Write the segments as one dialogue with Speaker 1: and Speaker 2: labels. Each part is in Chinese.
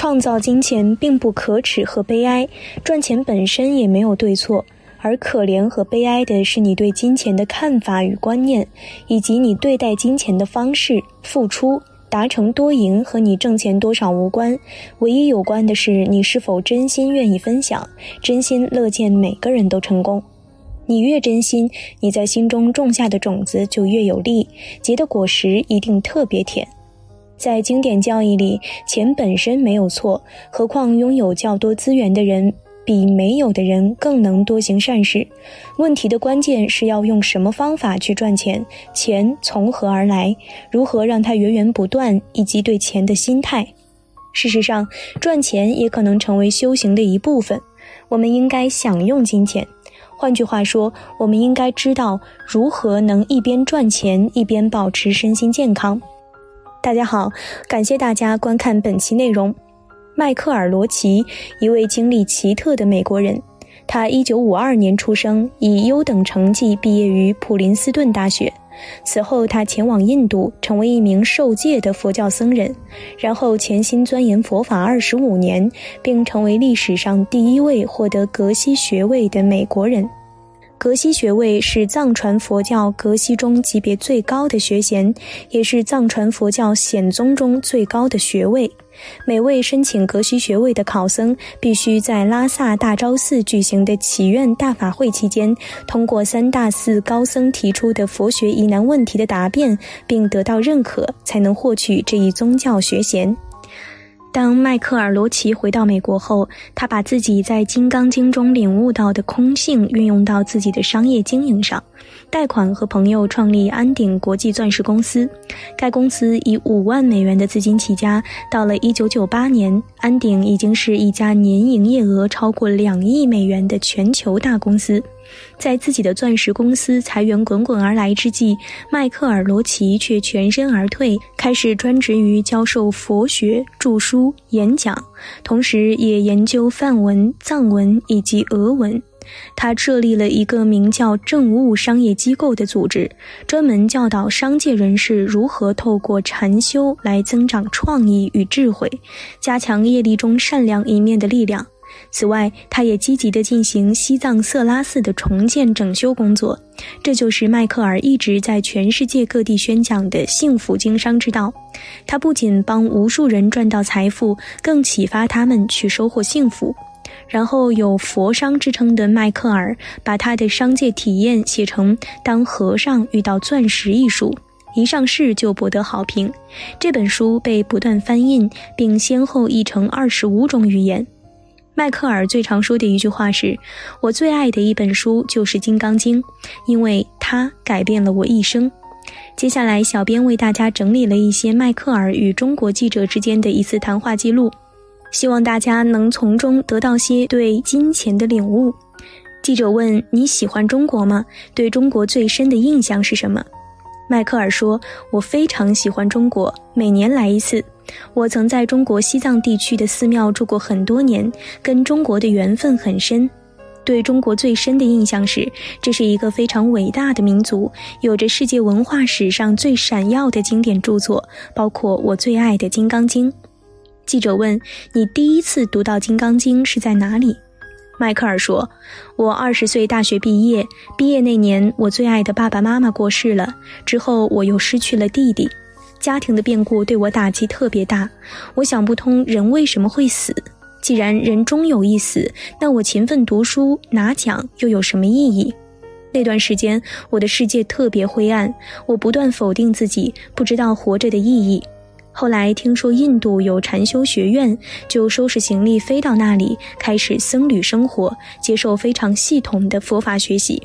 Speaker 1: 创造金钱并不可耻和悲哀，赚钱本身也没有对错，而可怜和悲哀的是你对金钱的看法与观念，以及你对待金钱的方式。付出达成多赢和你挣钱多少无关，唯一有关的是你是否真心愿意分享，真心乐见每个人都成功。你越真心，你在心中种下的种子就越有力，结的果实一定特别甜。在经典教义里，钱本身没有错，何况拥有较多资源的人比没有的人更能多行善事。问题的关键是要用什么方法去赚钱，钱从何而来，如何让它源源不断，以及对钱的心态。事实上，赚钱也可能成为修行的一部分。我们应该享用金钱。换句话说，我们应该知道如何能一边赚钱一边保持身心健康。大家好，感谢大家观看本期内容。迈克尔·罗奇，一位经历奇特的美国人，他1952年出生，以优等成绩毕业于普林斯顿大学。此后，他前往印度，成为一名受戒的佛教僧人，然后潜心钻研佛法二十五年，并成为历史上第一位获得格西学位的美国人。格西学位是藏传佛教格西中级别最高的学衔，也是藏传佛教显宗中最高的学位。每位申请格西学位的考生，必须在拉萨大昭寺举行的祈愿大法会期间，通过三大寺高僧提出的佛学疑难问题的答辩，并得到认可，才能获取这一宗教学衔。当迈克尔·罗奇回到美国后，他把自己在《金刚经》中领悟到的空性运用到自己的商业经营上，贷款和朋友创立安鼎国际钻石公司。该公司以五万美元的资金起家，到了1998年，安鼎已经是一家年营业额超过两亿美元的全球大公司。在自己的钻石公司财源滚滚而来之际，迈克尔·罗奇却全身而退，开始专职于教授佛学、著书、演讲，同时也研究梵文、藏文以及俄文。他设立了一个名叫“政务商业机构”的组织，专门教导商界人士如何透过禅修来增长创意与智慧，加强业力中善良一面的力量。此外，他也积极地进行西藏色拉寺的重建整修工作。这就是迈克尔一直在全世界各地宣讲的幸福经商之道。他不仅帮无数人赚到财富，更启发他们去收获幸福。然后，有佛商之称的迈克尔把他的商界体验写成《当和尚遇到钻石》一书，一上市就博得好评。这本书被不断翻印，并先后译成二十五种语言。迈克尔最常说的一句话是：“我最爱的一本书就是《金刚经》，因为它改变了我一生。”接下来，小编为大家整理了一些迈克尔与中国记者之间的一次谈话记录，希望大家能从中得到些对金钱的领悟。记者问：“你喜欢中国吗？对中国最深的印象是什么？”迈克尔说：“我非常喜欢中国，每年来一次。我曾在中国西藏地区的寺庙住过很多年，跟中国的缘分很深。对中国最深的印象是，这是一个非常伟大的民族，有着世界文化史上最闪耀的经典著作，包括我最爱的《金刚经》。”记者问：“你第一次读到《金刚经》是在哪里？”迈克尔说：“我二十岁大学毕业，毕业那年，我最爱的爸爸妈妈过世了。之后，我又失去了弟弟，家庭的变故对我打击特别大。我想不通人为什么会死。既然人终有一死，那我勤奋读书拿奖又有什么意义？那段时间，我的世界特别灰暗，我不断否定自己，不知道活着的意义。”后来听说印度有禅修学院，就收拾行李飞到那里，开始僧侣生活，接受非常系统的佛法学习。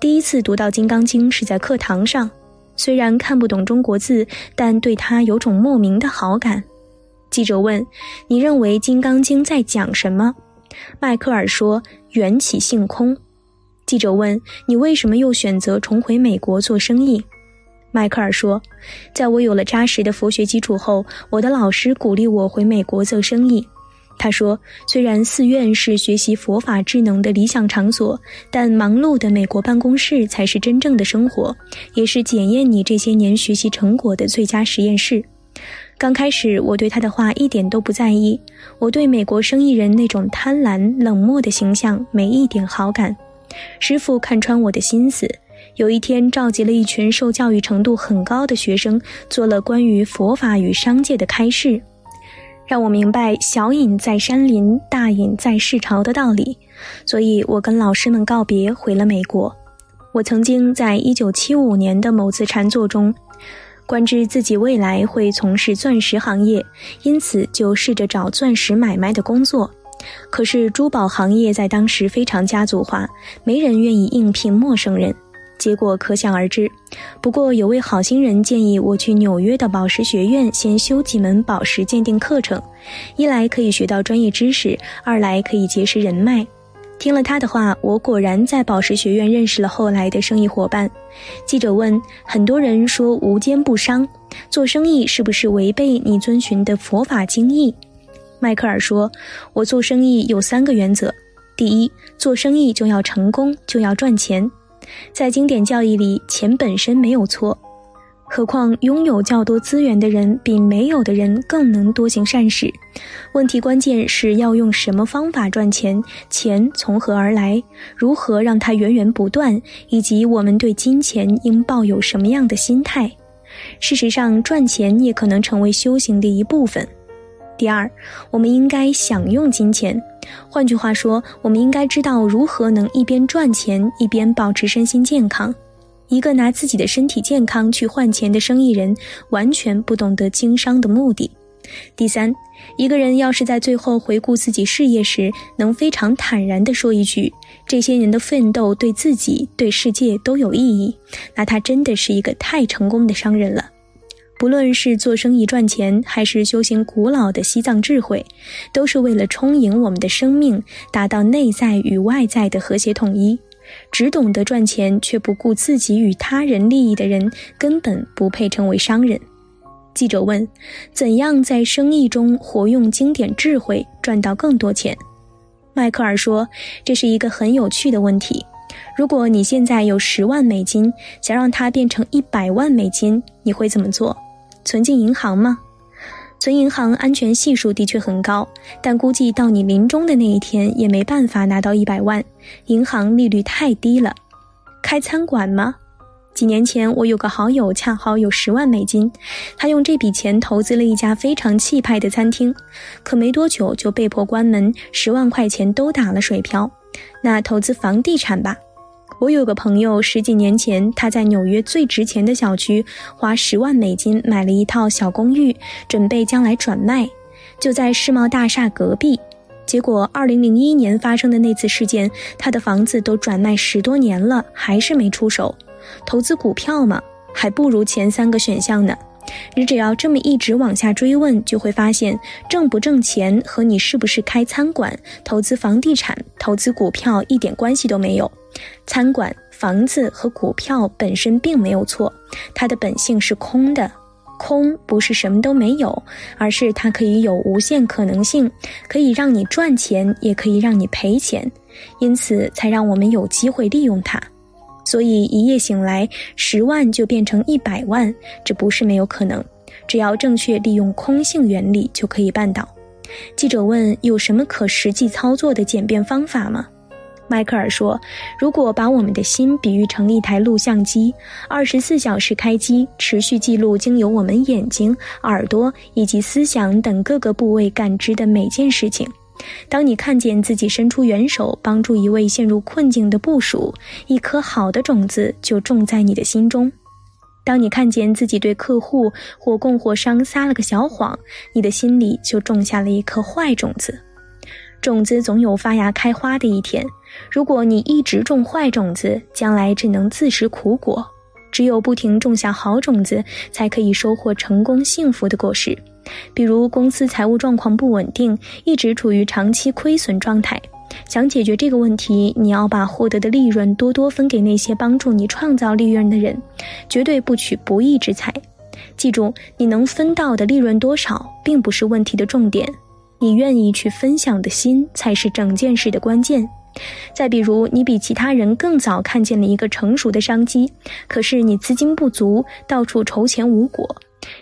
Speaker 1: 第一次读到《金刚经》是在课堂上，虽然看不懂中国字，但对他有种莫名的好感。记者问：“你认为《金刚经》在讲什么？”迈克尔说：“缘起性空。”记者问：“你为什么又选择重回美国做生意？”迈克尔说：“在我有了扎实的佛学基础后，我的老师鼓励我回美国做生意。他说，虽然寺院是学习佛法智能的理想场所，但忙碌的美国办公室才是真正的生活，也是检验你这些年学习成果的最佳实验室。刚开始我对他的话一点都不在意，我对美国生意人那种贪婪冷漠的形象没一点好感。师傅看穿我的心思，有一天召集了一群受教育程度很高的学生，做了关于佛法与商界的开示，让我明白“小隐在山林，大隐在市朝”的道理。所以我跟老师们告别，回了美国。我曾经在一九七五年的某次禅坐中。观知自己未来会从事钻石行业，因此就试着找钻石买卖的工作。可是珠宝行业在当时非常家族化，没人愿意应聘陌生人，结果可想而知。不过有位好心人建议我去纽约的宝石学院先修几门宝石鉴定课程，一来可以学到专业知识，二来可以结识人脉。听了他的话，我果然在宝石学院认识了后来的生意伙伴。记者问：“很多人说无奸不商，做生意是不是违背你遵循的佛法经义？”迈克尔说：“我做生意有三个原则：第一，做生意就要成功，就要赚钱。在经典教义里，钱本身没有错。”何况拥有较多资源的人比没有的人更能多行善事。问题关键是要用什么方法赚钱，钱从何而来，如何让它源源不断，以及我们对金钱应抱有什么样的心态。事实上，赚钱也可能成为修行的一部分。第二，我们应该享用金钱。换句话说，我们应该知道如何能一边赚钱一边保持身心健康。一个拿自己的身体健康去换钱的生意人，完全不懂得经商的目的。第三，一个人要是在最后回顾自己事业时，能非常坦然地说一句：“这些年的奋斗对自己、对世界都有意义”，那他真的是一个太成功的商人了。不论是做生意赚钱，还是修行古老的西藏智慧，都是为了充盈我们的生命，达到内在与外在的和谐统一。只懂得赚钱却不顾自己与他人利益的人，根本不配成为商人。记者问：“怎样在生意中活用经典智慧，赚到更多钱？”迈克尔说：“这是一个很有趣的问题。如果你现在有十万美金，想让它变成一百万美金，你会怎么做？存进银行吗？”存银行安全系数的确很高，但估计到你临终的那一天也没办法拿到一百万，银行利率太低了。开餐馆吗？几年前我有个好友恰好有十万美金，他用这笔钱投资了一家非常气派的餐厅，可没多久就被迫关门，十万块钱都打了水漂。那投资房地产吧。我有个朋友，十几年前他在纽约最值钱的小区花十万美金买了一套小公寓，准备将来转卖，就在世贸大厦隔壁。结果二零零一年发生的那次事件，他的房子都转卖十多年了，还是没出手。投资股票嘛，还不如前三个选项呢。你只要这么一直往下追问，就会发现挣不挣钱和你是不是开餐馆、投资房地产、投资股票一点关系都没有。餐馆、房子和股票本身并没有错，它的本性是空的。空不是什么都没有，而是它可以有无限可能性，可以让你赚钱，也可以让你赔钱，因此才让我们有机会利用它。所以一夜醒来，十万就变成一百万，这不是没有可能。只要正确利用空性原理，就可以办到。记者问：“有什么可实际操作的简便方法吗？”迈克尔说：“如果把我们的心比喻成一台录像机，二十四小时开机，持续记录经由我们眼睛、耳朵以及思想等各个部位感知的每件事情。”当你看见自己伸出援手帮助一位陷入困境的部属，一颗好的种子就种在你的心中；当你看见自己对客户或供货商撒了个小谎，你的心里就种下了一颗坏种子。种子总有发芽开花的一天，如果你一直种坏种子，将来只能自食苦果。只有不停种下好种子，才可以收获成功幸福的果实。比如公司财务状况不稳定，一直处于长期亏损状态，想解决这个问题，你要把获得的利润多多分给那些帮助你创造利润的人，绝对不取不义之财。记住，你能分到的利润多少，并不是问题的重点，你愿意去分享的心才是整件事的关键。再比如，你比其他人更早看见了一个成熟的商机，可是你资金不足，到处筹钱无果。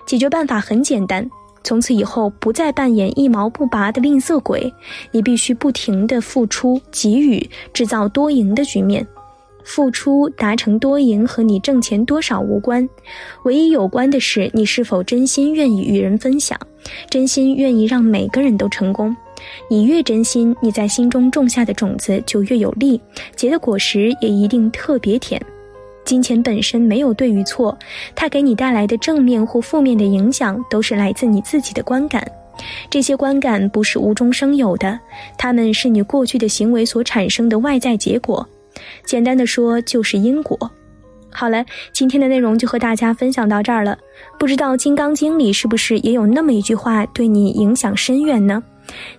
Speaker 1: 解决办法很简单。从此以后不再扮演一毛不拔的吝啬鬼，你必须不停地付出、给予，制造多赢的局面。付出达成多赢和你挣钱多少无关，唯一有关的是你是否真心愿意与人分享，真心愿意让每个人都成功。你越真心，你在心中种下的种子就越有力，结的果实也一定特别甜。金钱本身没有对与错，它给你带来的正面或负面的影响，都是来自你自己的观感。这些观感不是无中生有的，它们是你过去的行为所产生的外在结果。简单的说，就是因果。好了，今天的内容就和大家分享到这儿了。不知道《金刚经》里是不是也有那么一句话对你影响深远呢？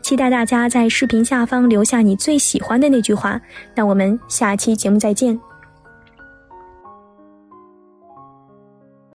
Speaker 1: 期待大家在视频下方留下你最喜欢的那句话。那我们下期节目再见。